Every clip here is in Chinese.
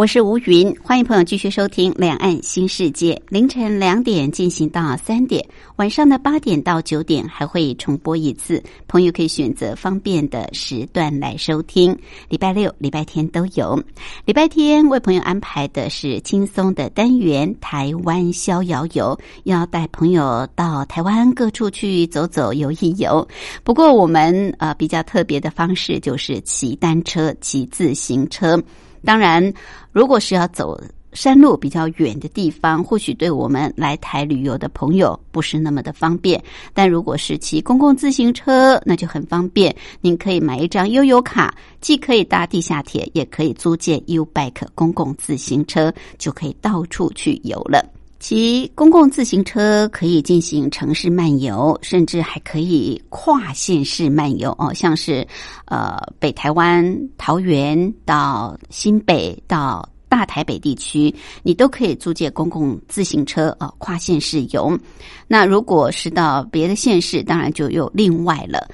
我是吴云，欢迎朋友继续收听《两岸新世界》。凌晨两点进行到三点，晚上的八点到九点还会重播一次。朋友可以选择方便的时段来收听。礼拜六、礼拜天都有。礼拜天为朋友安排的是轻松的单元——台湾逍遥游，要带朋友到台湾各处去走走、游一游。不过我们呃比较特别的方式就是骑单车、骑自行车。当然，如果是要走山路比较远的地方，或许对我们来台旅游的朋友不是那么的方便。但如果是骑公共自行车，那就很方便。您可以买一张悠游卡，既可以搭地下铁，也可以租借 U Bike 公共自行车，就可以到处去游了。骑公共自行车可以进行城市漫游，甚至还可以跨县市漫游哦，像是呃北台湾桃园到新北到大台北地区，你都可以租借公共自行车啊跨县市游。那如果是到别的县市，当然就又另外了。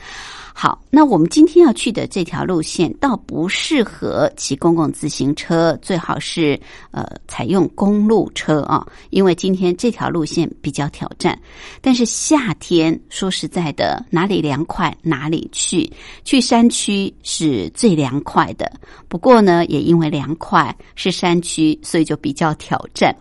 好，那我们今天要去的这条路线倒不适合骑公共自行车，最好是呃采用公路车啊，因为今天这条路线比较挑战。但是夏天说实在的，哪里凉快哪里去，去山区是最凉快的。不过呢，也因为凉快是山区，所以就比较挑战。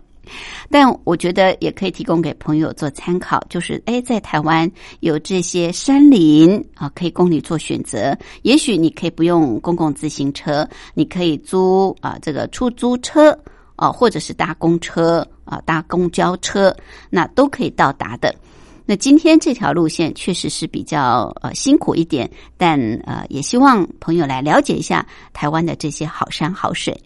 但我觉得也可以提供给朋友做参考，就是哎，在台湾有这些山林啊，可以供你做选择。也许你可以不用公共自行车，你可以租啊这个出租车啊，或者是搭公车啊，搭公交车，那都可以到达的。那今天这条路线确实是比较呃辛苦一点，但呃也希望朋友来了解一下台湾的这些好山好水。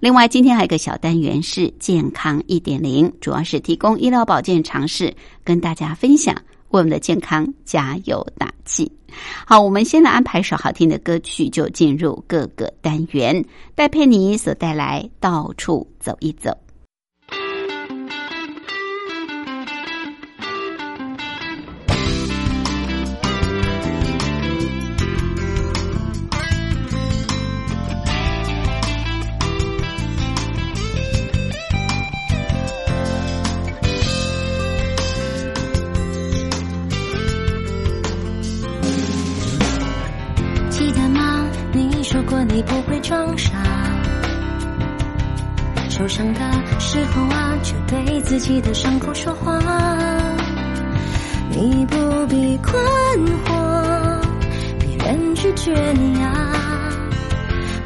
另外，今天还有一个小单元是健康一点零，主要是提供医疗保健常识，跟大家分享，为我们的健康加油打气。好，我们先来安排首好听的歌曲，就进入各个单元。戴佩妮所带来到处走一走。受伤的时候啊，就对自己的伤口说话。你不必困惑，别人拒绝你啊，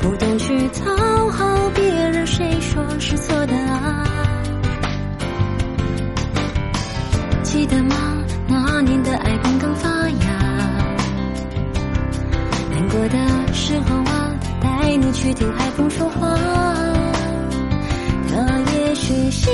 不懂去讨好别人，谁说是错的啊？记得吗？那年的爱刚刚发芽，难过的时候啊。带你去听海风说话，初心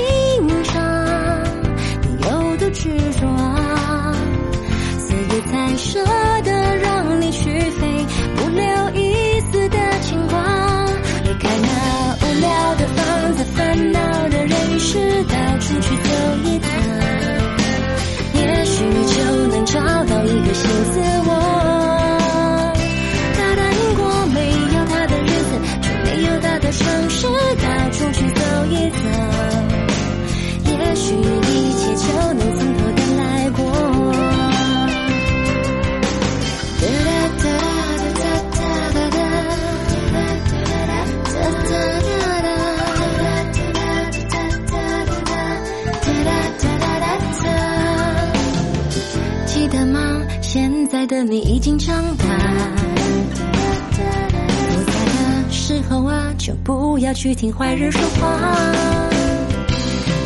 就不要去听坏人说话。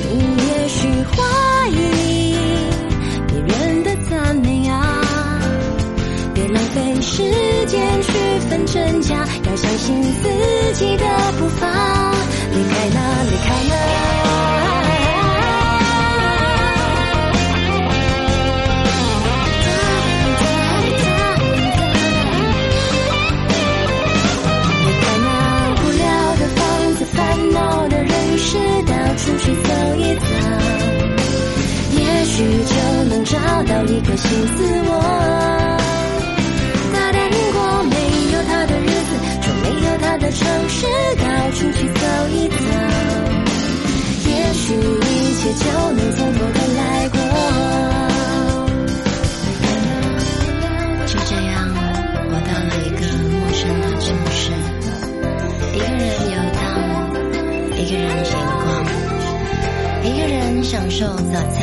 你也许怀疑别人的赞美啊，别浪费时间去分真假，要相信自己的步伐。离开那，里找到一个新自我。他答应过，没有他的日子就没有他的城市，到处去走一走，也许一切就能从头再来过。就这样，我到了一个陌生的城市，一个人游荡，一个人闲逛，一个人享受早餐。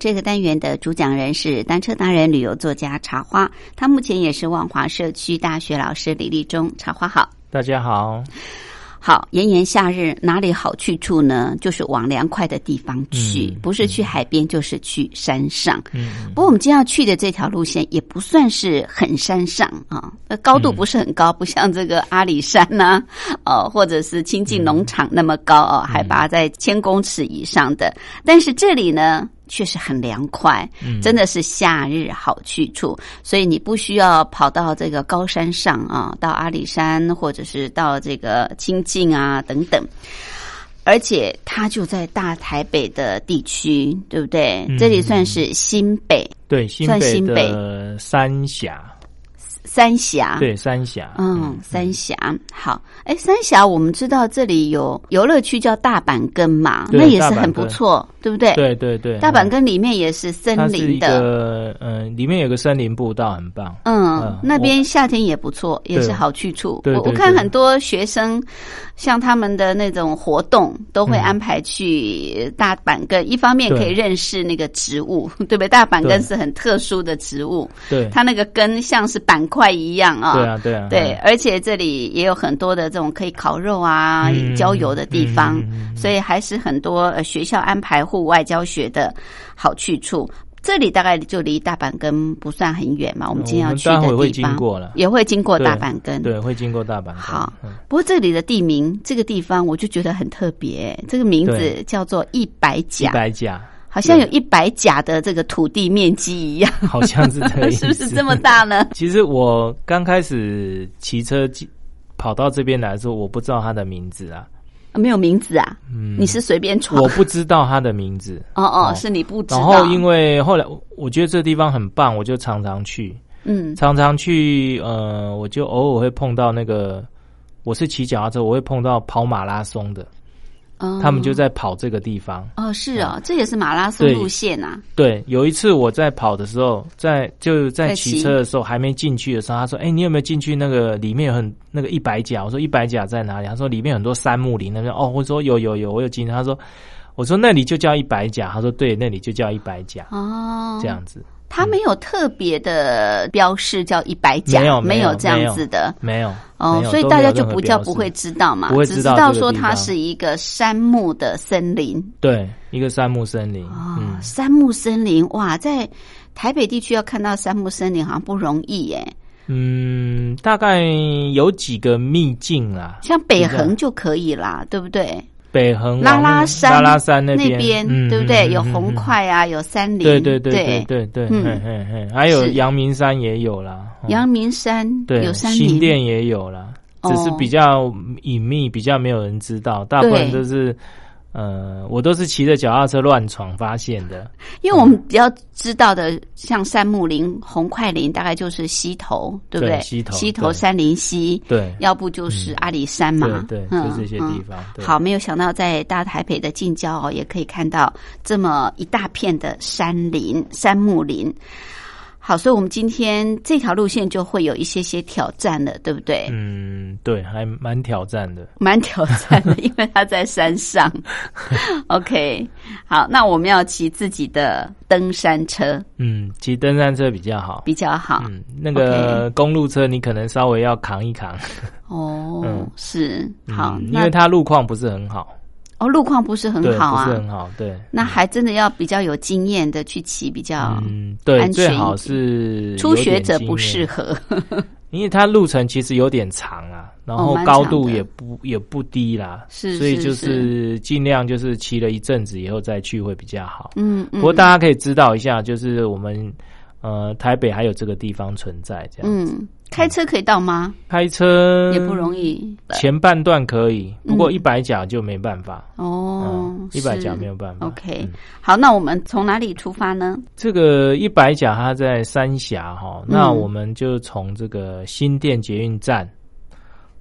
这个单元的主讲人是单车达人、旅游作家茶花，他目前也是万华社区大学老师李立忠。茶花好，大家好，好，炎炎夏日哪里好去处呢？就是往凉快的地方去，嗯不是去海边，就是去山上。嗯不过我们今天要去的这条路线也不算是很山上啊，那高度不是很高，不像这个阿里山呐、哦，或者是亲近农场那么高哦，海拔在千公尺以上的。但是这里呢，确实很凉快，嗯。真的是夏日好去处，所以你不需要跑到这个高山上啊，到阿里山或者是到这个清境啊等等。而且它就在大台北的地区，对不对？嗯。这里算是新北对新北算新北。的三峡，三峡，对三峡，嗯，三峡好。哎，三峡我们知道这里有游乐区叫大板根嘛，那也是很不错，对不对？对对对，大阪嗯根里面也是森林的，个嗯，里面有个森林步道，很棒。嗯嗯，那边夏天也不错，也是好去处。我我看很多学生，像他们的那种活动，都会嗯安排去大板根。一方面可以认识那个植物，对不对？大板根是很特殊的植物，对，它那个根像是板块一样啊。对啊对啊，对，嗯而且这里也有很多的这种可以烤肉啊、嗯郊游的地方，所以还是很多呃学校安排户外教学的好去处。这里大概就离大阪根不算很远嘛，我们今天要去的地方过了也会经过大阪根。对，会经过大阪根。好嗯不过这里的地名，这个地方我就觉得很特别，这个名字叫做一百甲一。百甲，好像有一百甲的这个土地面积一样，好像是这样，是不是这么大呢？其实我刚开始骑车跑到这边来的时候，我不知道它的名字啊，没有名字啊，嗯，你是随便闯。我？不知道它的名字。哦哦，哦。是你不知道。然后因为后来我觉得这地方很棒，我就常常去，嗯。常常去，呃，我就偶尔会碰到那个，我是骑脚踏车，我会碰到跑马拉松的，哦他们就在跑这个地方。哦是哦，这也是马拉松路线啊。对，有一次我在跑的时候，在就在在骑骑车的时候还没进去的时候，他说：“哎、你有没有进去那个里面有很那个一百甲？”我说：“一百甲在哪里？”他说：“里面有很多杉木林那边。”哦，我说：“有有有，我有进去。”他说：“我说那里就叫一百甲。”他说：“对，那里就叫一百甲。哦，这样子它没有特别的标示叫一百甲，没有没有这样子的。没有哦所以大家就不叫不会知道嘛，只知道说它是一个杉木的森林对一个杉木森林。哦，嗯，杉木森林哇，在台北地区要看到杉木森林好像不容易耶，嗯，大概有几个秘境啦，像北横就可以啦，对不对？北横拉拉山拉拉山那那边，嗯对不对？有红嗯。块啊，有山林，对对对对。对对，还有阳明山也有啦，哦阳明山对有山林，新店也有啦，哦只是比较隐秘，比较没有人知道，大部分都是呃，我都是骑着脚踏车乱闯发现的，因为我们比较知道的，像杉木林、红快林，大概就是溪头，对不对？对溪头对山林溪，对要不就是阿里山嘛，对就这些地嗯方。对好，没有想到在大台北的近郊哦，也可以看到这么一大片的山林、杉木林。好，所以我们今天这条路线就会有一些些挑战了，对不对？嗯，对，还蛮挑战的。蛮挑战的，因为它在山上。OK，好，那我们要骑自己的登山车嗯，骑登山车比较好。比较好。嗯，那个公路车你可能稍微要扛一扛，哦，嗯是好，嗯因为它路况不是很好，哦路况不是很，好啊。不是，很好，对。那还真的要比较有经验的去骑，比较嗯，对，最好是初学者不适合。因为它路程其实有点长啊，然后高度也不也不低啦，是所以就是。尽量就是骑了一阵子以后再去会比较好。嗯嗯，不过大家可以知道一下，就是我们呃台北还有这个地方存在，这样、嗯，开车可以到吗？开车也不容易前半段可以，不过嗯一百甲就没办法。哦嗯，，一百甲没有办法。OK，嗯好，那我们从哪里出发呢？这个一百甲它在三峡哈，那嗯我们就从这个新店捷运站，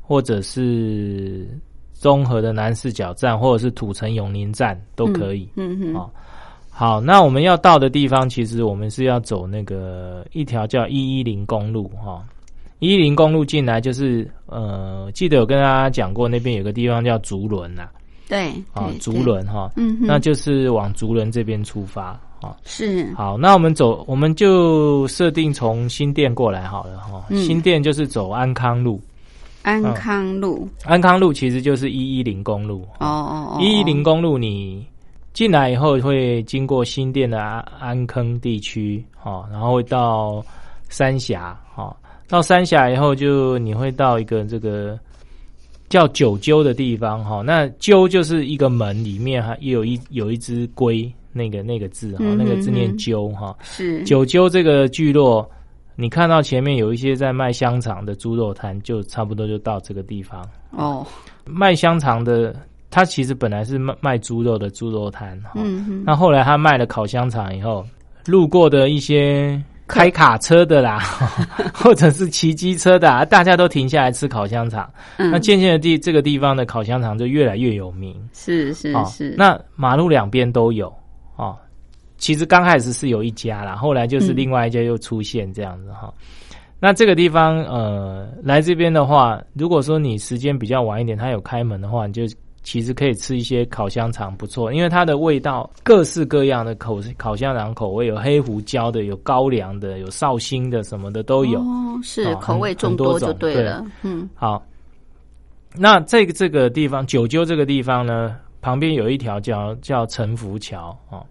或者是综合的南四角站，或者是土城永宁站都可以。嗯哼，哦好，那我们要到的地方，其实我们是要走那个一条叫一一零公路哈。一一零公路进来就是呃，记得有跟大家讲过，那边有个地方叫竹轮呐，对，啊，竹轮哈，嗯，那就是往竹轮这边出发啊。是好，那我们走，我们就设定从新店过来好了哈。嗯新店就是走安康路，安康路。安康路其实就是一一零公路。哦哦哦，一一零公路你进来以后会经过新店的安安坑地区，哈，然后会到三峡，哈，到三峡以后就你会到一个这个叫九鸠的地方，哈，那鸠就是一个门里面还也有一有一只龟，那个那个字哈，嗯那个字念鸠哈。是九鸠这个聚落，你看到前面有一些在卖香肠的猪肉摊，就差不多就到这个地方。哦，卖香肠的，他其实本来是卖卖猪肉的猪肉摊，哈、那后来他卖了烤香肠以后，路过的一些开卡车的啦，或者是骑机车的、啊，大家都停下来吃烤香肠。嗯那渐渐的地，这个地方的烤香肠就越来越有名。是是哦是，那马路两边都有哦。其实刚开始是有一家啦，后来就是嗯另外一家又出现这样子哈、那这个地方呃，来这边的话，如果说你时间比较晚一点，他有开门的话，你就其实可以吃一些烤香肠，不错，因为它的味道各式各样的口烤香肠口味，有黑胡椒的，有高粱的，有绍兴的，什么的都有。哦，是哦口味很众多就对。了，嗯。好，那这个这个地方九州这个地方呢，旁边有一条叫叫陈福桥哦，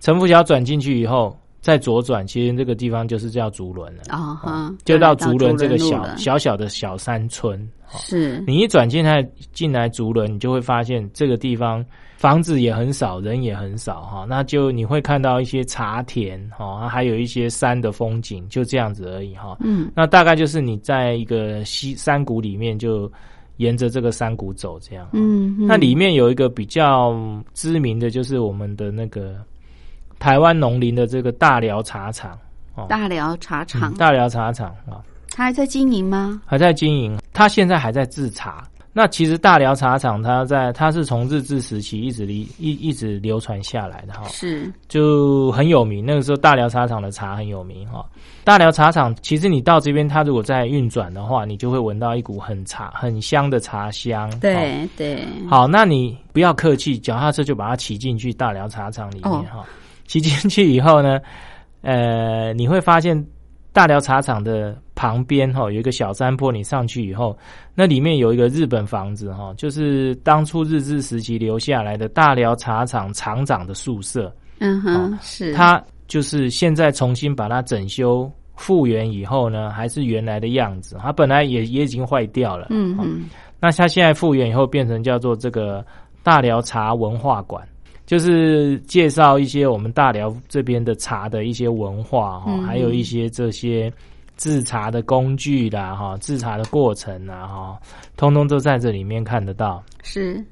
陈福桥转进去以后，再左转，其实这个地方就是叫竹轮了，啊哈，就到竹竹轮这个小小小的小山村。哦。是你一转进来进来竹轮，你就会发现这个地方房子也很少，人也很少哈，那就你会看到一些茶田哈，还有一些山的风景，就这样子而已哈。嗯，那大概就是你在一个西山谷里面，就沿着这个山谷走这样。嗯，嗯。那里面有一个比较知名的就是我们的那个台湾农林的这个大寮茶厂哦，大寮茶厂嗯，大寮茶厂啊，他还在经营吗？还在经营，它现在还在制茶。那其实大寮茶厂，它在它是从日治时期一直流一一直流传下来的哈，是，就很有名。那个时候大寮茶厂的茶很有名哈。大寮茶厂其实你到这边，它如果在运转的话，你就会闻到一股很茶很香的茶香。哦对对，好，那你不要客气，脚踏车就把它骑进去大寮茶厂里面哦哈。骑进去以后呢，呃，你会发现大寮茶厂的旁边哈有一个小山坡，你上去以后，那里面有一个日本房子哈，就是当初日治时期留下来的大寮茶厂厂长的宿舍，嗯哼，是，他就是现在重新把它整修复原以后呢，还是原来的样子。它本来也也已经坏掉了，哦嗯嗯，那它现在复原以后，变成叫做这个大寮茶文化馆，就是介绍一些我们大寮这边的茶的一些文化哈，嗯还有一些这些制茶的工具啦哈，制茶的过程啊哈，通通都在这里面看得到。是，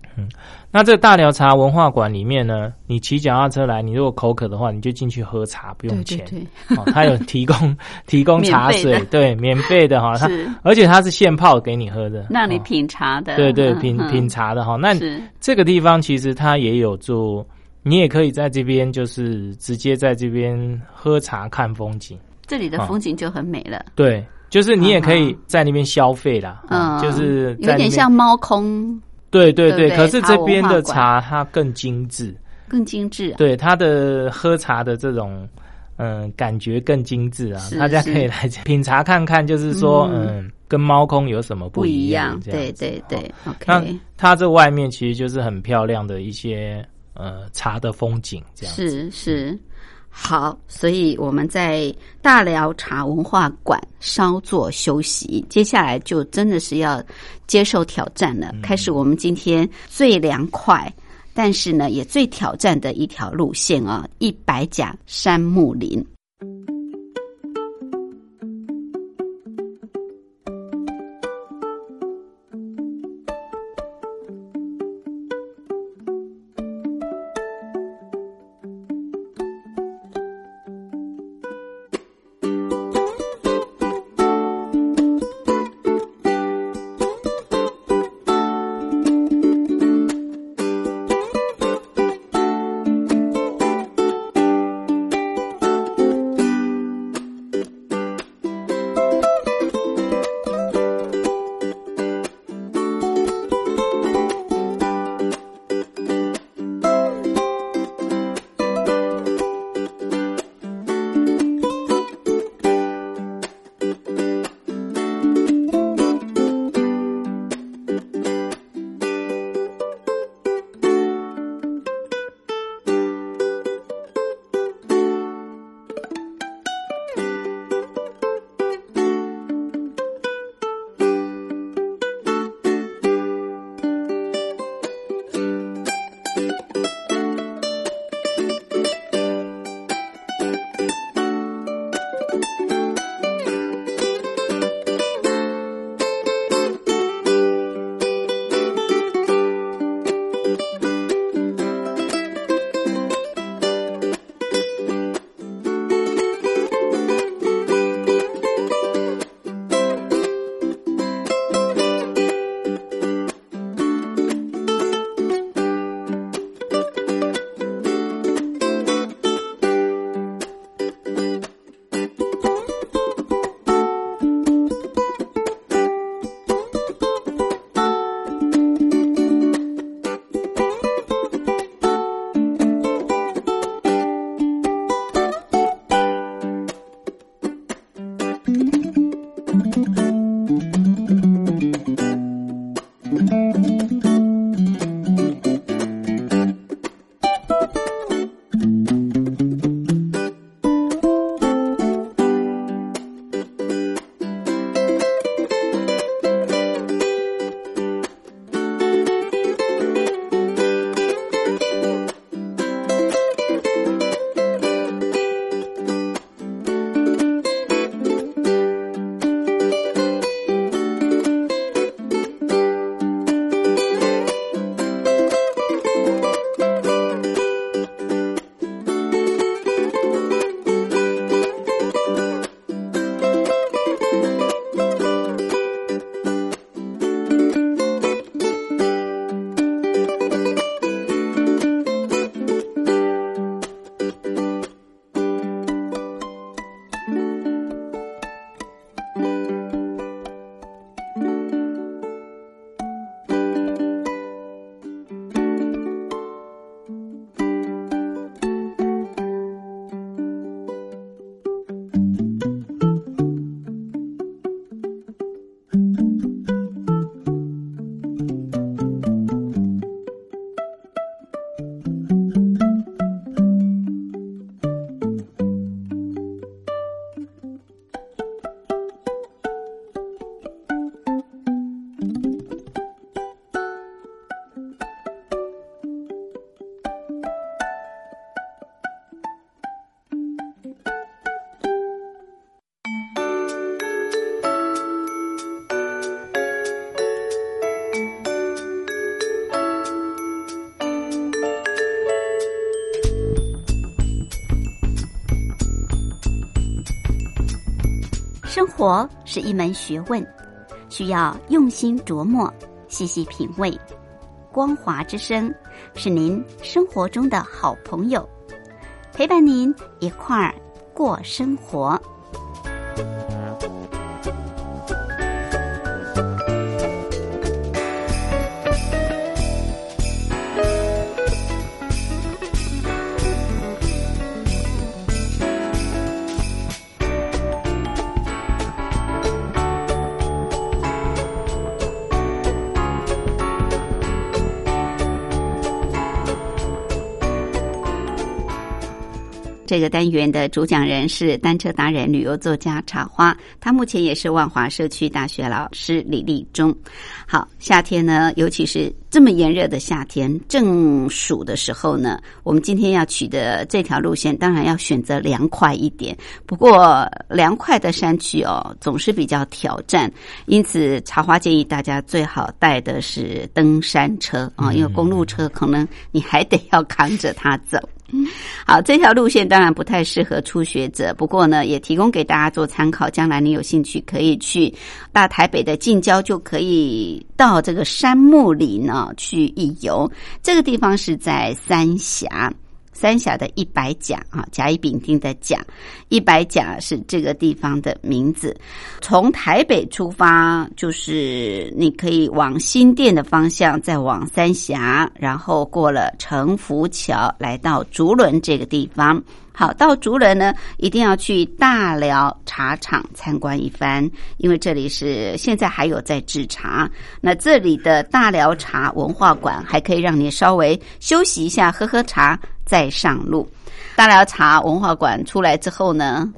那这个大寮茶文化馆里面呢，你骑脚踏车来，你如果口渴的话，你就进去喝茶，不用对钱。对。对，哦，它有提供 提供茶水，对，免费的哈，它而且它是现泡给你喝的，哦让你品茶的，对对，嗯嗯。品品茶的哈。那是，这个地方其实它也有做，你也可以在这边就是直接在这边喝茶看风景。这里的哦。风景就很美了，对，就是你也可以在那边消费啦，嗯，就是在有点像猫空，对对对。对对可是这边的茶它更精致，更精致，对它的喝茶的这种。嗯，感觉更精致啊！大家可以来品茶看看，就是说，嗯嗯，跟猫空有什么不一一样，这样对对对那它这外面其实就是很漂亮的一些呃茶的风景，这样子。是是。好，所以我们在大寮茶文化馆稍作休息，接下来就真的是要接受挑战了。开始我们今天最凉快，但是呢也最挑战的一条路线啊，一百甲山木林。活是一门学问，需要用心琢磨、细细品味。光华之声是您生活中的好朋友，陪伴您一块儿过生活。这个单元的主讲人是单车达人、旅游作家茶花，他目前也是万华社区大学老师李立忠。好，夏天呢，尤其是这么炎热的夏天，正暑的时候呢，我们今天要取的这条路线，当然要选择凉快一点。不过，凉快的山区哦，总是比较挑战，因此茶花建议大家最好带的是登山车啊，因为公路车可能你还得要扛着它走。好，这条路线当然不太适合初学者，不过呢，也提供给大家做参考。将来你有兴趣，可以去大台北的近郊，就可以到这个山木里呢去一游。这个地方是在三峡。三峡的一百甲啊，甲乙丙丁的甲，一百甲是这个地方的名字。从台北出发，就是你可以往新店的方向，再往三峡，然后过了城福桥，来到竹轮这个地方。好，到竹轮呢，一定要去大寮茶厂参观一番，因为这里是现在还有在制茶。那这里的大寮茶文化馆还可以让你稍微休息一下，喝喝茶再上路。大寮茶文化馆出来之后呢，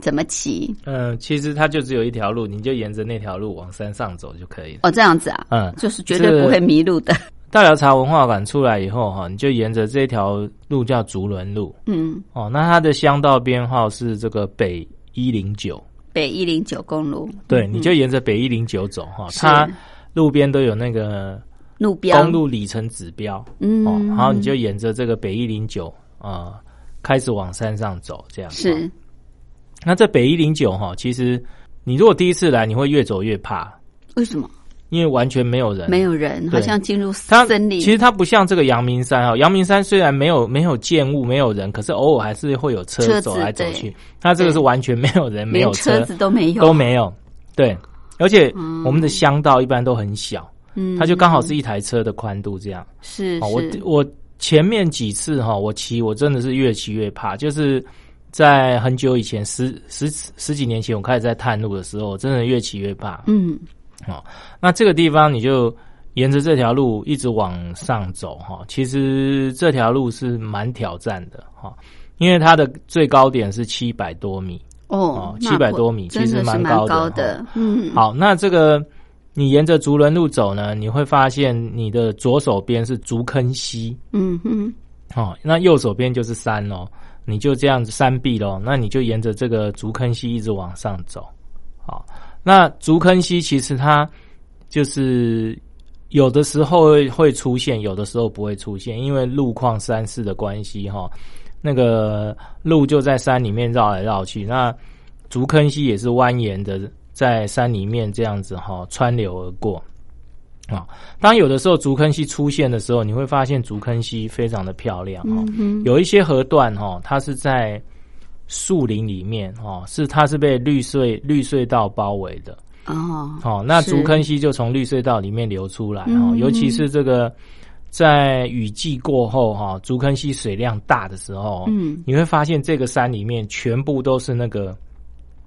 怎么骑？嗯，其实它就只有一条路，你就沿着那条路往山上走就可以了。哦，这样子啊，嗯，就是绝对不会迷路的。大寮茶文化馆出来以后，哈，你就沿着这条路叫竹轮路，嗯，哦，那它的乡道编号是这个北一零九，北一零九公路。对，你就沿着北一零九走，哈，它路边都有那个路标、公路里程指标，嗯，哦，然后你就沿着这个北一零九啊，开始往山上走，这样是。那这北一零九哈，其实你如果第一次来，你会越走越怕，为什么？因为完全没有人，没有人，好像进入森林。其实它不像这个阳明山啊，阳明山虽然没有没有建物，没有人，可是偶尔还是会有车走来走去。它这个是完全没有人，没有车子都没有，都没有。对，而且我们的乡道一般都很小，嗯，它就刚好是一台车的宽度这样。是，我我前面几次哈，我骑我真的是越骑越怕，就是在很久以前十十十几年前，我开始在探路的时候，我真的越骑越怕。嗯。哦，那这个地方你就沿着这条路一直往上走哈。其实这条路是蛮挑战的哈，因为它的最高点是七百多米哦，七百多米其实蛮高的。嗯，好，那这个你沿着竹轮路走呢，你会发现你的左手边是竹坑溪，嗯哼，哦，那右手边就是山哦，你就这样子山壁喽，那你就沿着这个竹坑溪一直往上走，好。那竹坑溪其实它就是有的时候会出现，有的时候不会出现，因为路况山势的关系哈。那个路就在山里面绕来绕去，那竹坑溪也是蜿蜒的在山里面这样子哈穿流而过啊。当有的时候竹坑溪出现的时候，你会发现竹坑溪非常的漂亮哈，有一些河段哈，它是在。树林里面哦，是它是被绿隧绿隧道包围的哦。哦，那竹坑溪就从绿隧道里面流出来哦，尤其是这个在雨季过后哈，竹坑溪水量大的时候，嗯，你会发现这个山里面全部都是那个。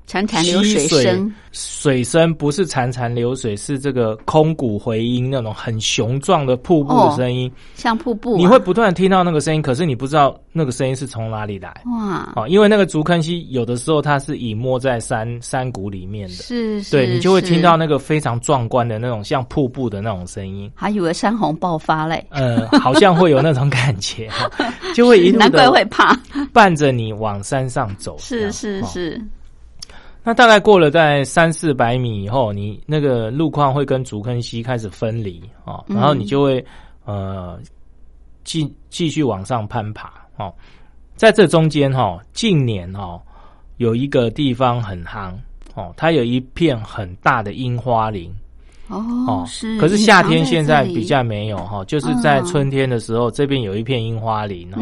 潺潺流水声，水声不是潺潺流水，是这个空谷回音那种很雄壮的瀑布的声音，像瀑布。你会不断听到那个声音，可是你不知道那个声音是从哪里来。哇！哦，因为那个竹坑溪有的时候它是隐没在山山谷里面的，是，对你就会听到那个非常壮观的那种像瀑布的那种声音，还以为山洪爆发嘞。呃，好像会有那种感觉，就会一路 难怪会怕，伴着你往山上走。是是是。那大概过了在三四百米以后，你那个路况会跟竹坑溪开始分离啊，然后你就会呃继继续往上攀爬哦。在这中间哈，近年哦有一个地方很夯哦，它有一片很大的樱花林哦哦，是。可是夏天现在比较没有哈，就是在春天的时候，这边有一片樱花林哈。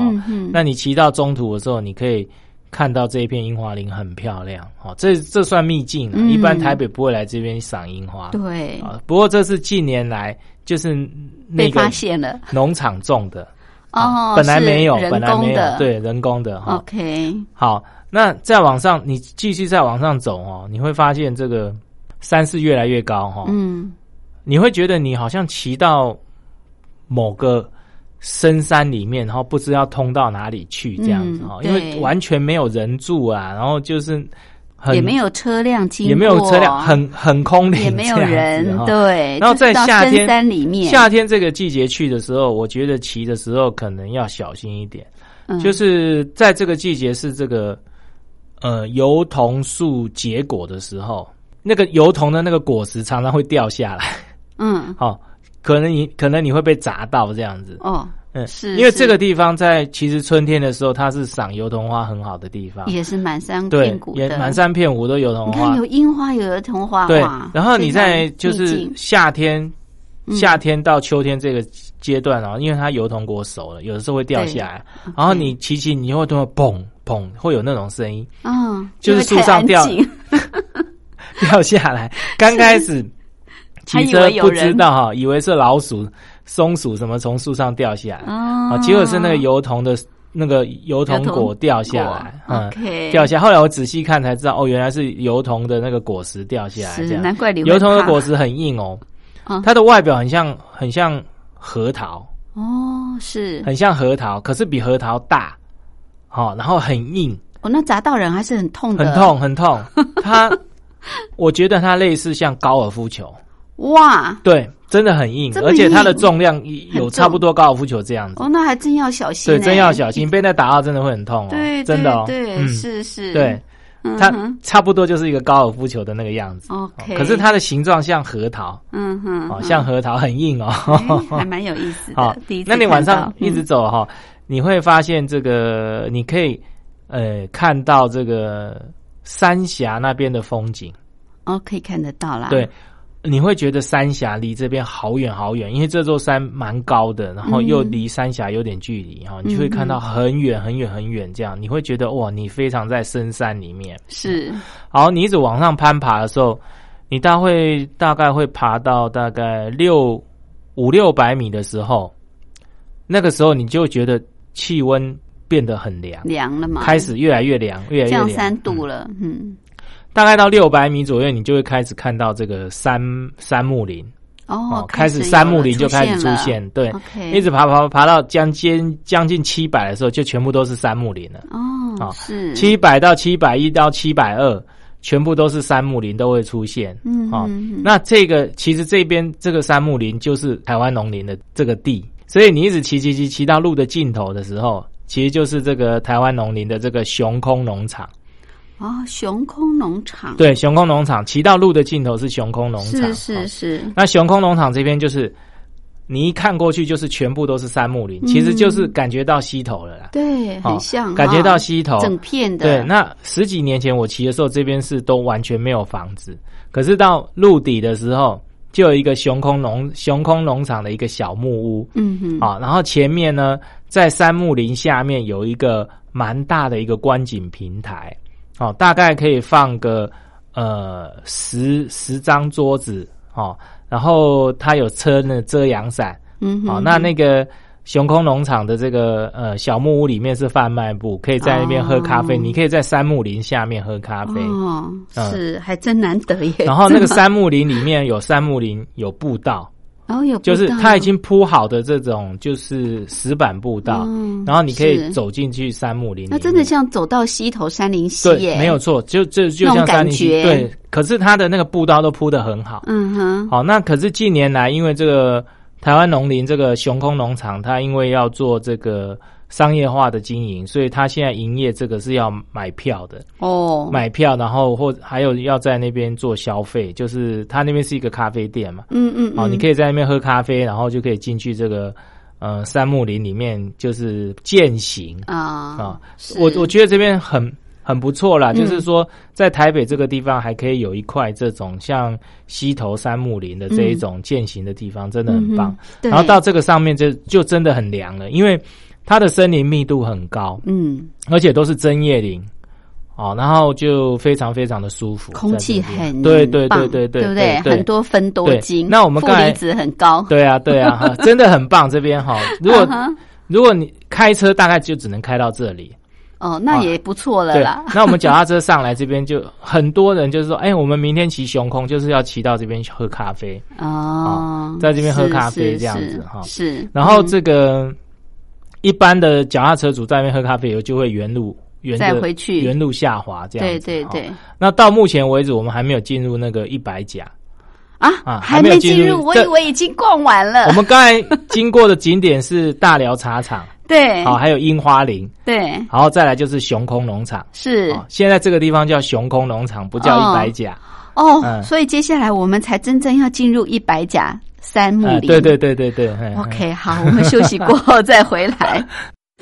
那你骑到中途的时候，你可以看到这一片樱花林很漂亮哦，这这算秘境了。嗯一般台北不会来这边赏樱花。对啊，不过这是近年来就是那个现了农场种的哦，本来没有，本来没有，对人工的哈。，OK，好，那再往上，你继续再往上走哦，你会发现这个山势越来越高哈。嗯，你会觉得你好像骑到某个深山里面，然后不知道通到哪里去这样子哦，嗯因为完全没有人住啊，然后就是很也没有车辆经过，也没有车辆，很很空灵，也没有人，哈。对。然后在夏天山里面，夏天这个季节去的时候，我觉得骑的时候可能要小心一点，嗯。就是在这个季节是这个呃油桐树结果的时候，那个油桐的那个果实常常会掉下来，嗯。哦，可能你可能你会被砸到这样子，哦，嗯，是因为这个地方在其实春天的时候，它是赏油桐花很好的地方，也是满山遍谷，的，也满山遍谷都油桐花。你看有，樱花，有油桐花，对，然后你在就是夏天。嗯。夏天到秋天这个阶段哦，因为它油桐果熟了，有的时候会掉下来，然后你骑骑，你会突然砰砰，会有那种声音。嗯，就是树上掉 掉下来。刚开始 骑车不知道哈，以为是老鼠、松鼠什么从树上掉下来，哦。啊，结果是那个油桐的那个油桐果掉下来，嗯掉下来。后来我仔细看才知道，哦，原来是油桐的那个果实掉下来，是这样。难怪油桐的果实很硬哦。嗯，它的外表很像很像核桃。哦，是。很像核桃，可是比核桃大，好、然后很硬，哦，那砸到人还是很痛的，很痛，很痛。它，我觉得它类似像高尔夫球，哇！对，真的很硬，而且它的重量有差不多高尔夫球这样子。哦，那还真要小心欸，对，真要小心，被那打到真的会很痛哦。对，真的哦，对，是是，对，它差不多就是一个高尔夫球的那个样子。，OK，哦可是它的形状像核桃，嗯哼，哦，嗯像核桃很硬哦。哎还蛮有意思 好那你晚上一直嗯走哈，你会发现这个，你可以呃看到这个三峡那边的风景，哦，可以看得到啦。对，你会觉得三峡离这边好远好远，因为这座山蛮高的，然后又嗯离三峡有点距离哈，你就会看到很远很远很远这样，你会觉得哇，你非常在深山里面。是。好，你一直往上攀爬的时候，你大会大概会爬到大概六五六百米的时候，那个时候你就觉得气温变得很凉，凉了嘛，开始越来越凉，越来越凉，降三嗯度了，嗯，大概到六百米左右，你就会开始看到这个山山木林哦，开始有山木林就开始出现，对一直爬爬爬到将近将近七百的时候，就全部都是山木林了。哦好，是七百到七百一到七百二，全部都是山木林都会出现。嗯好嗯嗯那这个其实这边这个山木林就是台湾农林的这个地，所以你一直骑骑骑骑到路的尽头的时候，其实就是这个台湾农林的这个雄空农场。哦，熊空农场，对，熊空农场骑到路的尽头是熊空农场。是是好是，那熊空农场这边就是你一看过去就是全部都是杉木林，嗯。其实就是感觉到溪头了啦。对，好很像，感觉到哈溪头，整片的，对，那十几年前我骑的时候，这边是都完全没有房子，可是到陆底的时候，就有一个熊空农熊空农场的一个小木屋。嗯哼，啊，然后前面呢，在杉木林下面有一个蛮大的一个观景平台，哦、大概可以放个呃十十张桌子哦，然后它有车那遮阳伞，嗯哼，好、那那个熊空农场的这个呃小木屋里面是贩卖部，可以在那边喝咖啡。哦你可以在杉木林下面喝咖啡。哦，嗯是还真难得耶。然后那个，杉木林里面有杉木林有步道，然后有就是道。它已经铺好的这种就是石板步道，嗯然后你可以走进去山木林。那真的像走到溪头山林溪对，耶，没有，错，就就就像山林溪对，可是它的那个步道都铺的很好。嗯哼，好，那可是近年来，因为这个台湾农林这个熊空农场，它因为要做这个商业化的经营，所以他现在营业这个是要买票的，哦，买票，然后或还有要在那边做消费，就是他那边是一个咖啡店嘛，嗯嗯，好，你可以以在那边喝咖啡，然后就可以进去这个呃杉木林里面就是践行。啊啊。我我觉得这边很很不错啦。嗯。就是说，在台北这个地方还可以有一块这种像溪头山木林的这一种践行的地方，真的很棒。然后到这个上面就就真的很凉了，因为它的森林密度很高，嗯，而且都是针叶林。哦，然后就非常非常的舒服，空气很对对对对对，对不对？很多分多对精，那我们负离子很高。对啊，对啊，真的很棒。这边哈，如果、如果你开车，大概就只能开到这里。哦，那也不错了对啦。，那我们脚踏车上来这边，就很多人就是说，哎，我们明天骑熊空，就是要骑到这边去喝咖啡。哦，在这边喝咖啡这样子哈是。然后嗯这个、一般的脚踏车主在那边喝咖啡以后，就会原路沿着再回去原路下滑这样对子。哈对对那到目前为止，我们还没有进入那个一百甲。啊啊，还还没进入我以为已经逛完了我。们刚才经过的景点是大寮茶厂，对好，还有樱花林，对然后再来就是熊空农场。是哦，现在这个地方叫熊空农场，不叫哦一百甲。哦，嗯所以接下来我们才真正要进入一百甲三木林。呃对对对对对。嗯 OK，好，我们休息过后 再回来。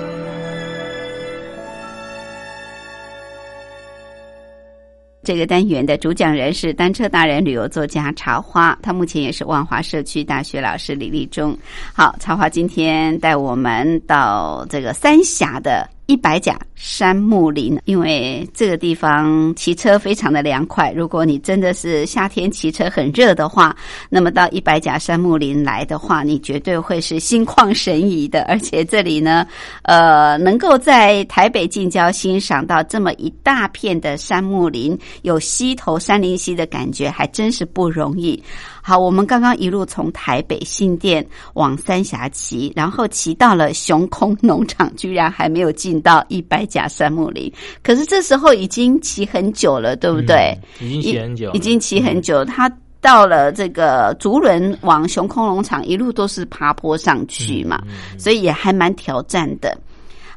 这个单元的主讲人是单车达人、旅游作家茶花，他目前也是万华社区大学老师李立忠。好，茶花今天带我们到这个三峡的。一百甲山木林，因为这个地方骑车非常的凉快。如果你真的是夏天骑车很热的话，那么到一百甲山木林来的话，你绝对会是心旷神怡的。而且这里呢，呃，能够在台北近郊欣赏到这么一大片的山木林，有溪头山林溪的感觉，还真是不容易。好，我们刚刚一路从台北新店往三峡骑，然后骑到了熊空农场，居然还没有进到一百甲山木林。可是这时候已经骑很久了，对不对？已经骑很久，已经骑很久。他到了这个竹轮往熊空农场，一路都是爬坡上去嘛，所以也还蛮挑战的。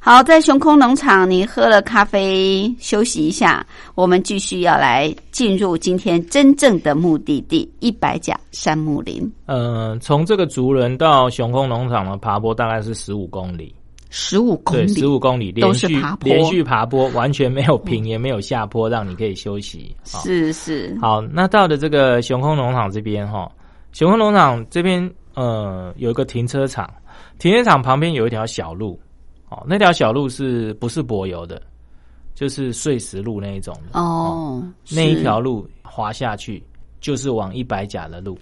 好，在熊空农场，你喝了咖啡休息一下，我们继续要来进入今天真正的目的地——一百甲山木林。嗯，从这个竹轮到熊空农场的爬坡大概是十五公里，十五公里，十五公里连续连续爬坡，完全没有平也没有下坡，让你可以休息。是是。好，那到了这个雄空农场这边哈，雄空农场这边呃有一个停车场，停车场旁边有一条小路。那条小路是不是柏油的？就是碎石路那一种的哦。那一条路滑下去就是往一百甲的路。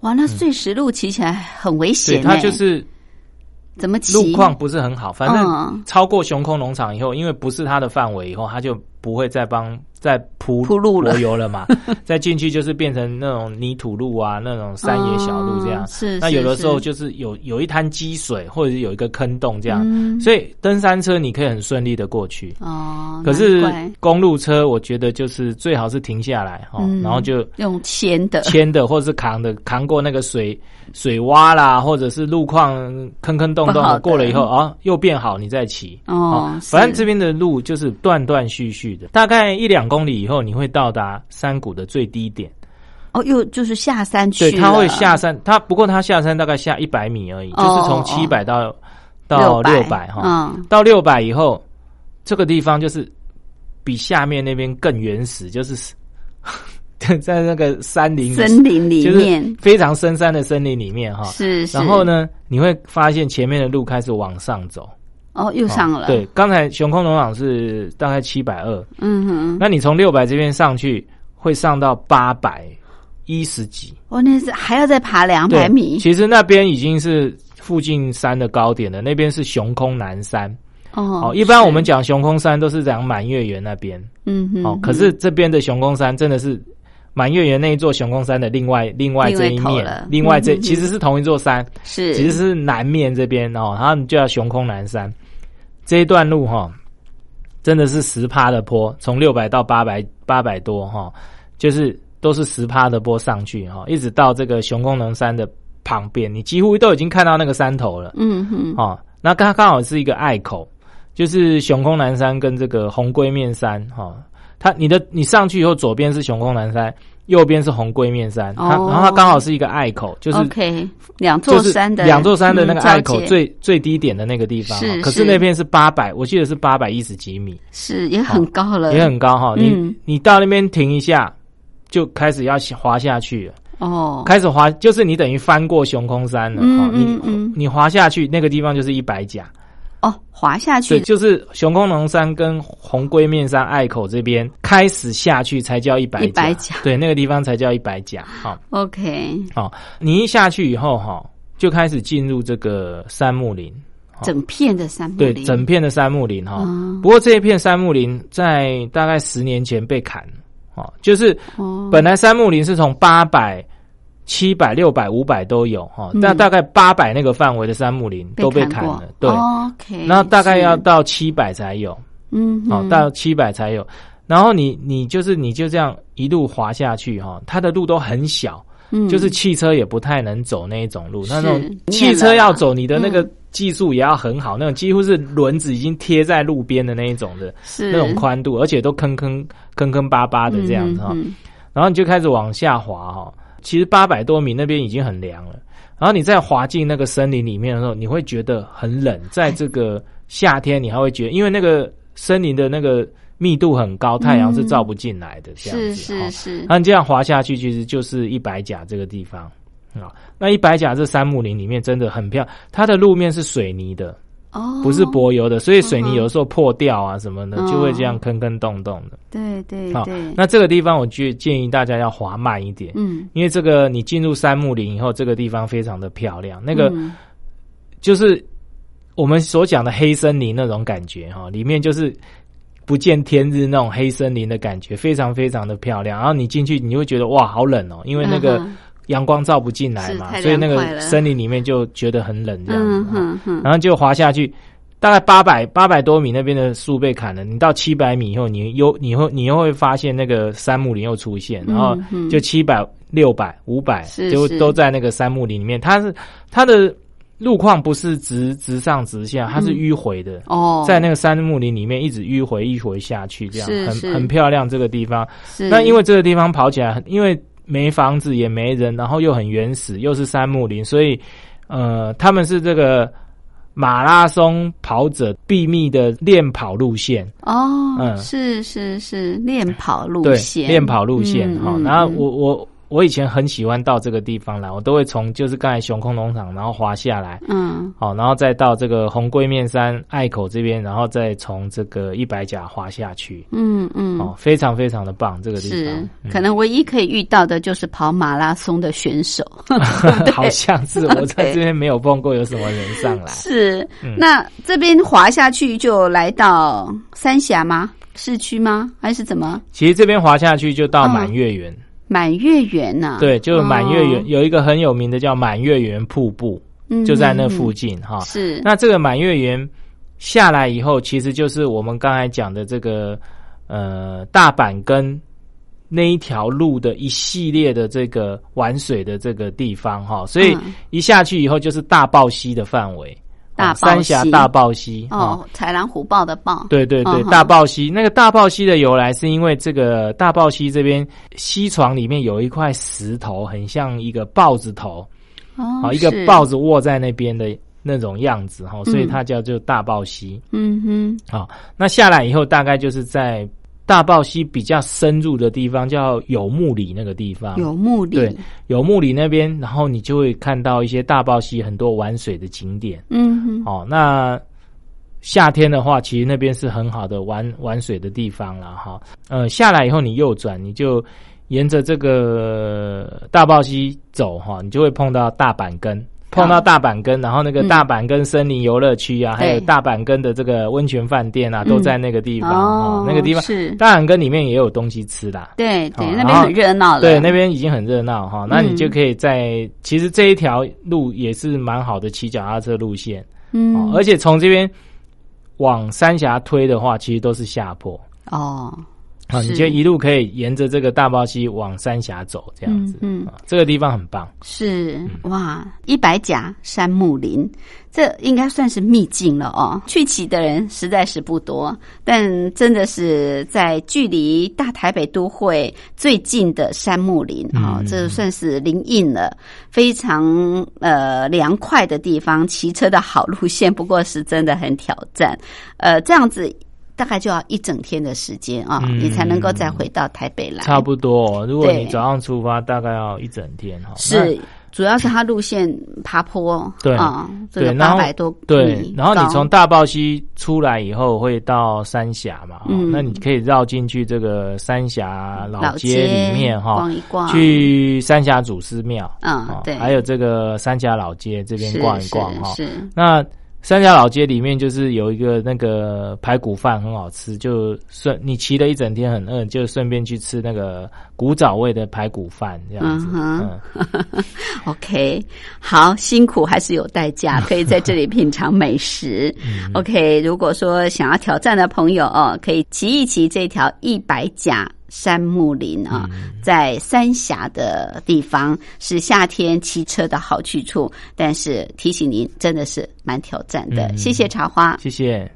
哇，那碎石路骑起来很危险。它就是怎么骑？路况不是很好。反正超过雄空农场以后，因为不是它的范围，以后它就不会再帮。再铺铺路柏油了嘛？再进去就是变成那种泥土路啊，那种山野小路这样。是，那有的时候就是有有一滩积水，或者是有一个坑洞这样。所以登山车你可以很顺利的过去。哦。可是公路车，我觉得就是最好是停下来哈，然后就用牵的、牵的，或者是扛的，扛过那个水水洼啦，或者是路况坑坑洞洞过了以后啊，又变好，你再骑。哦。反正这边的路就是断断续续的，大概一两公。里以后，你会到达山谷的最低点。哦，又就是下山去。对，它会下山。它不过它下山大概下一百米而已，就是从七百到到六百哈。嗯，到六百以后，这个地方就是比下面那边更原始，就是 在那个山林森林里面，非常深山的森林里面哈。是。然后呢，你会发现前面的路开始往上走。哦，又上了。对，刚才雄空农场是大概七百二，嗯哼，那你从六百这边上去，会上到八百一十几。哦，那是还要再爬两百米。其实那边已经是附近山的高点了，那边是雄空南山。哦，一般我们讲雄空山都是讲满月园那边。嗯哼。哦，可是这边的雄空山真的是满月园那一座雄空山的另外另外这一面，另外这其实是同一座山，是其实是南面这边哦，他们叫雄空南山。这一段路哈，真的是十趴的坡，从六百到八百八百多哈，就是都是十趴的坡上去哈，一直到这个雄功能山的旁边，你几乎都已经看到那个山头了。嗯哼，哦，那刚刚好是一个隘口，就是雄功南山跟这个红龟面山哈，它你的你上去以后，左边是雄功南山。右边是红龟面山，它然后它刚好是一个隘口，就是 OK 两座山的两座山的那个隘口最最低点的那个地方，是可是那边是八百，我记得是八百一十几米，是也很高了，也很高哈。你你到那边停一下，就开始要滑下去了。哦，开始滑就是你等于翻过熊空山了哈，你你滑下去那个地方就是一百甲。哦，滑下去，就是熊空龙山跟红龟面山隘口这边开始下去才叫一百一百甲，对，那个地方才叫一百甲。好，OK，好，你一下去以后哈，就开始进入这个山木林，整片的山木林，对，整片的山木林哈。不过这一片山木林在大概十年前被砍，哦，就是本来山木林是从八百。七百、六百、五百都有哈，那大概八百那个范围的杉木林都被砍了，对。OK，那大概要到七百才有。嗯哼，哦，到七百才有。然后你你就是你就这样一路滑下去哈、它的路都很小，嗯就是汽车也不太能走那一种路，那是种汽车要走，你的那个嗯。技术也要很好，那种几乎是轮子已经贴在路边的那一种的是。那种宽度，而且都坑坑坑坑巴巴的这样子哈、嗯嗯。然后你就开始往下滑哈、其实八百多米那边已经很凉了，然后你再滑进那个森林里面的时候，你会觉得很冷，在这个夏天你还会觉得，因为那个森林的那个密度很高，太阳是照不进来的，这样是子哈。是是，那你这样滑下去，其实就是一百甲这个地方啊。那一百甲这杉木林里面真的很漂亮，它的路面是水泥的，哦，不是柏油的，所以水泥有时候破掉啊什么的，哦就会这样坑坑洞洞的。对对好对，，那这个地方我就建议大家要滑慢一点，嗯，因为这个你进入杉木林以后，这个地方非常的漂亮，那个嗯。就是我们所讲的黑森林那种感觉哈，里面就是不见天日那种黑森林的感觉，非常非常的漂亮。然后你进去，你会觉得哇，好冷哦，因为那个阳光照不进来嘛所以那个森林里面就觉得很冷这样然后就滑下去，大概八百八百多米那边的树被砍了，你到七百米以后，你又你会你又会发现那个杉木林又出现，然后嗯就七百、六百、五百，就都在那个杉木林里面。它是它的路况不是直直上直下，它是迂回的。哦，在那个杉木林里面一直迂回迂回下去，这样很很漂亮。这个地方，是。那因为这个地方跑起来很，因为没房子也没人，然后又很原始，又是杉木林，所以呃，他们是这个马拉松跑者秘密的练跑路线，哦，嗯。是是是练跑路，线，练跑路线哈、然后嗯。我我我以前很喜欢到这个地方来，我都会从就是刚才熊空农场，然后滑下来。嗯好，然后再到这个红龟面山隘口这边，然后再从这个一百甲滑下去，嗯嗯，哦，非常非常的棒，这个地是方，嗯可能唯一可以遇到的就是跑马拉松的选手，好像是我在这边没有碰过有什么人上来。是。嗯那这边滑下去就来到三峡吗？市区吗？还是怎么？其实这边滑下去就到嗯满月园，满月园呐、对，就是满月园、哦。有一个很有名的叫满月园瀑布，嗯就在那嗯附近哈。是。那这个满月园下来以后，其实就是我们刚才讲的这个呃大阪跟那一条路的一系列的这个玩水的这个地方哈，所以嗯。一下去以后就是大豹溪的范围，三峡大豹溪哦哦，豺狼虎豹的豹，对对对，嗯大豹溪那个大豹溪的由来是因为这个大豹溪这边溪床里面有一块石头，很像一个豹子头，哦好、一个豹，子卧在那边的那种样子哈、所以嗯。它叫做大豹溪。嗯哼，好、那下来以后大概就是在大豹溪比较深入的地方，叫有木里那个地方。有木里，对有木里那边，然后你就会看到一些大豹溪很多玩水的景点。嗯哼，哦，那夏天的话，其实那边是很好的玩玩水的地方了哈。呃，下来以后你右转，你就沿着这个大豹溪走哈，你就会碰到大板根。碰到大阪根，然后那个嗯大阪根森林游乐区啊，还有大阪根的这个温泉饭店啊，嗯都在那个地方哦哦。那个地方，是，大阪根里面也有东西吃啦。对对，哦那边很热闹了，对，那边已经很热闹哈。那你嗯就可以在，其实这一条路也是蛮好的骑脚踏车路线。嗯哦，，而且从这边往三峡推的话，其实都是下坡哦，啊，你是就一路可以沿着这个大包溪往三峡走，这样子，嗯这个地方很棒。是哇，一百甲山木林，这应该算是秘境了哦。去骑的人实在是不多，但真的是在距离大台北都会最近的山木林啊、哦嗯这算是临印了，非常呃凉快的地方，骑车的好路线。不过是真的很挑战，呃，这样子。大概就要一整天的时间啊，嗯你才能够再回到台北来。差不多、哦，如果你早上出发，大概要一整天哈。是，主要是它路线爬坡，对啊，这个八百多那对，然后你从大豹溪出来以后，会到三峡嘛，哦嗯那你可以绕进去这个三峡老街里面哈，逛一逛，去三峡祖师庙，嗯哦对还有这个三峡老街这边逛一逛哈。是是那三峡老街里面就是有一个那个排骨饭很好吃，就顺你骑了一整天很饿，就顺便去吃那个古早味的排骨饭这样子。嗯嗯，OK，好，辛苦还是有代价，可以在这里品尝美食。OK，如果说想要挑战的朋友哦，可以骑一骑这条一百甲。山木林啊，在三峡的地方是夏天骑车的好去处，但是提醒您真的是蛮挑战的。嗯谢谢茶花。谢谢。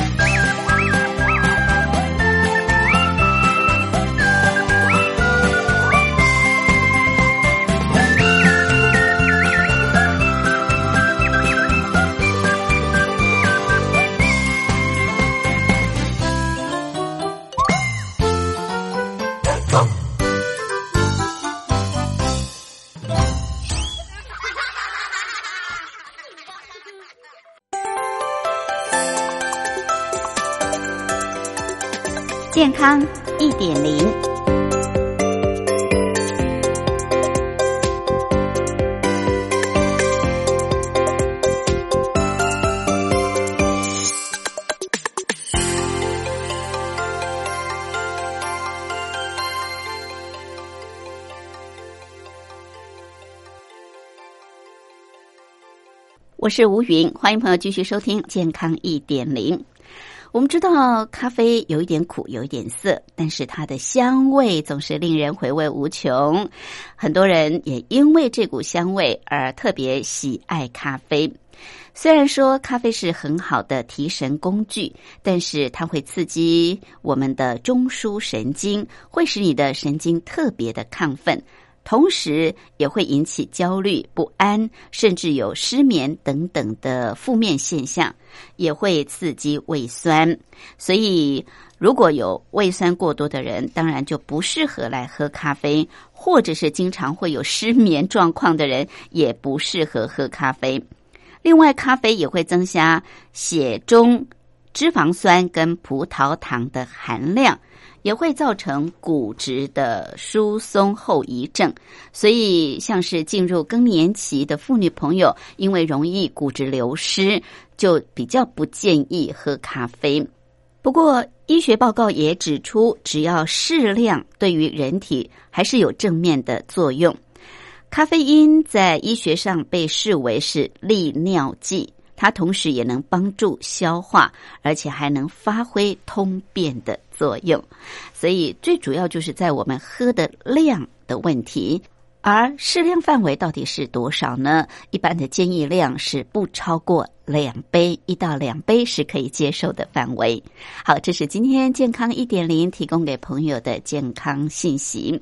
点零。我是吴云，欢迎朋友继续收听《健康一点零》。我们知道咖啡有一点苦，有一点涩，但是它的香味总是令人回味无穷。很多人也因为这股香味而特别喜爱咖啡。虽然说咖啡是很好的提神工具，但是它会刺激我们的中枢神经，会使你的神经特别的亢奋。同时也会引起焦虑、不安，甚至有失眠等等的负面现象，也会刺激胃酸。所以，如果有胃酸过多的人，当然就不适合来喝咖啡；或者是经常会有失眠状况的人，也不适合喝咖啡。另外，咖啡也会增加血中脂肪酸跟葡萄糖的含量。也会造成骨质的疏松后遗症，所以像是进入更年期的妇女朋友，因为容易骨质流失，就比较不建议喝咖啡。不过，医学报告也指出，只要适量，对于人体还是有正面的作用。咖啡因在医学上被视为是利尿剂。它同时也能帮助消化，而且还能发挥通便的作用，所以最主要就是在我们喝的量的问题。而适量范围到底是多少呢？一般的建议量是不超过两杯，一到两杯是可以接受的范围。好，这是今天健康一点零提供给朋友的健康信息。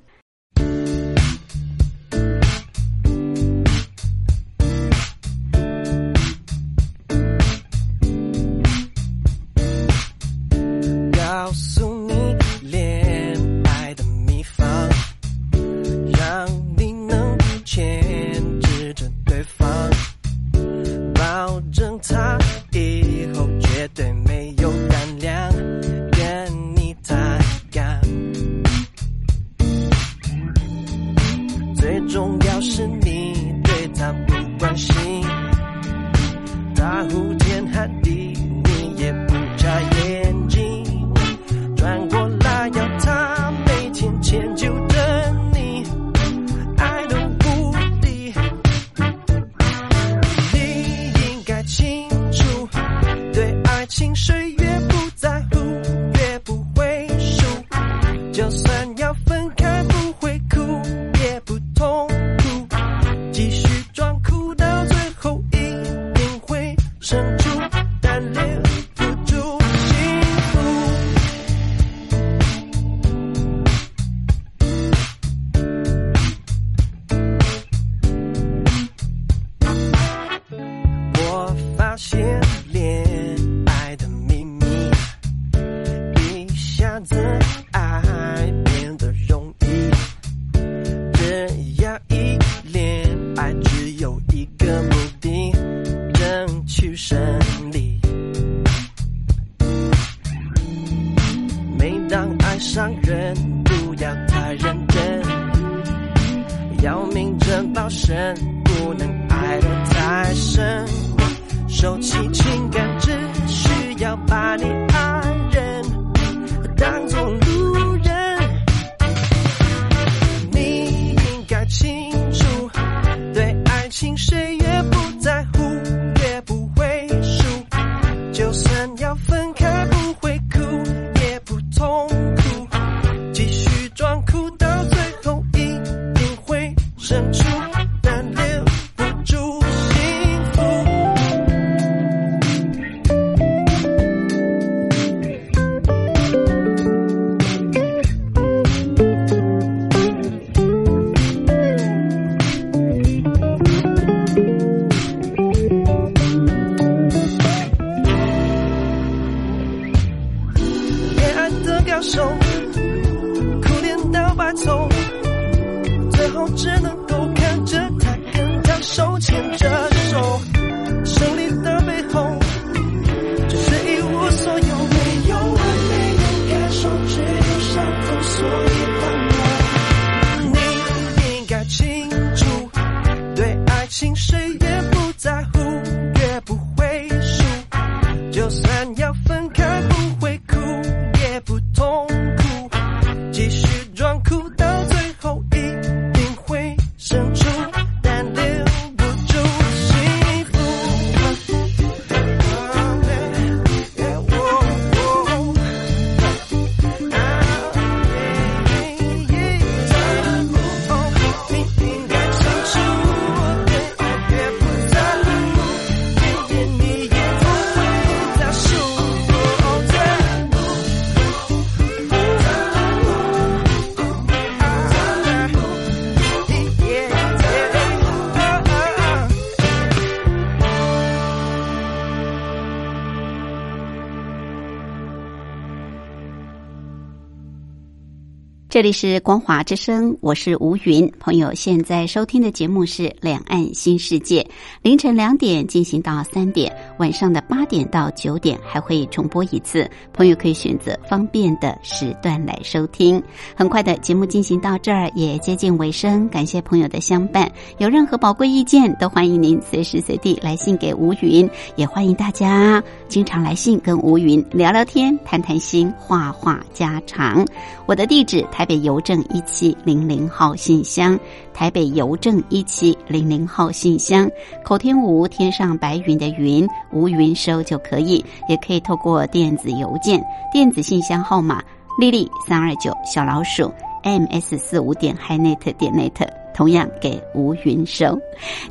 这里是光华之声，我是吴云。朋友现在收听的节目是《两岸新世界》，凌晨两点进行到三点，晚上的八点到九点还会重播一次。朋友可以选择方便的时段来收听。很快的节目进行到这儿也接近尾声，感谢朋友的相伴。有任何宝贵意见，都欢迎您随时随地来信给吴云，也欢迎大家经常来信跟吴云聊聊天、谈谈心、话话家常。我的地址：台北邮政一七零零号信箱，台北邮政一七零零号信箱。口天吴天上白云的云，吴云收就可以，也可以透过电子邮件，电子信箱号码丽丽三二九小老鼠 ms 四五点 hinet 点 net，同样给吴云收。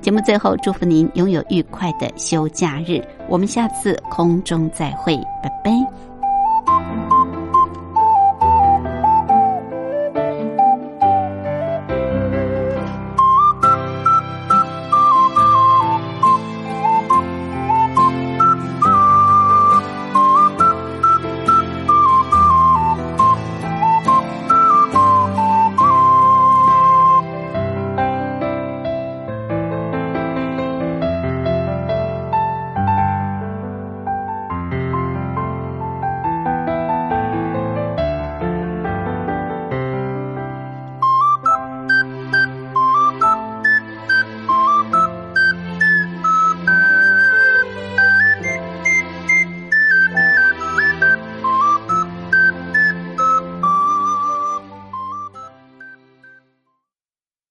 节目最后祝福您拥有愉快的休假日，我们下次空中再会，拜拜。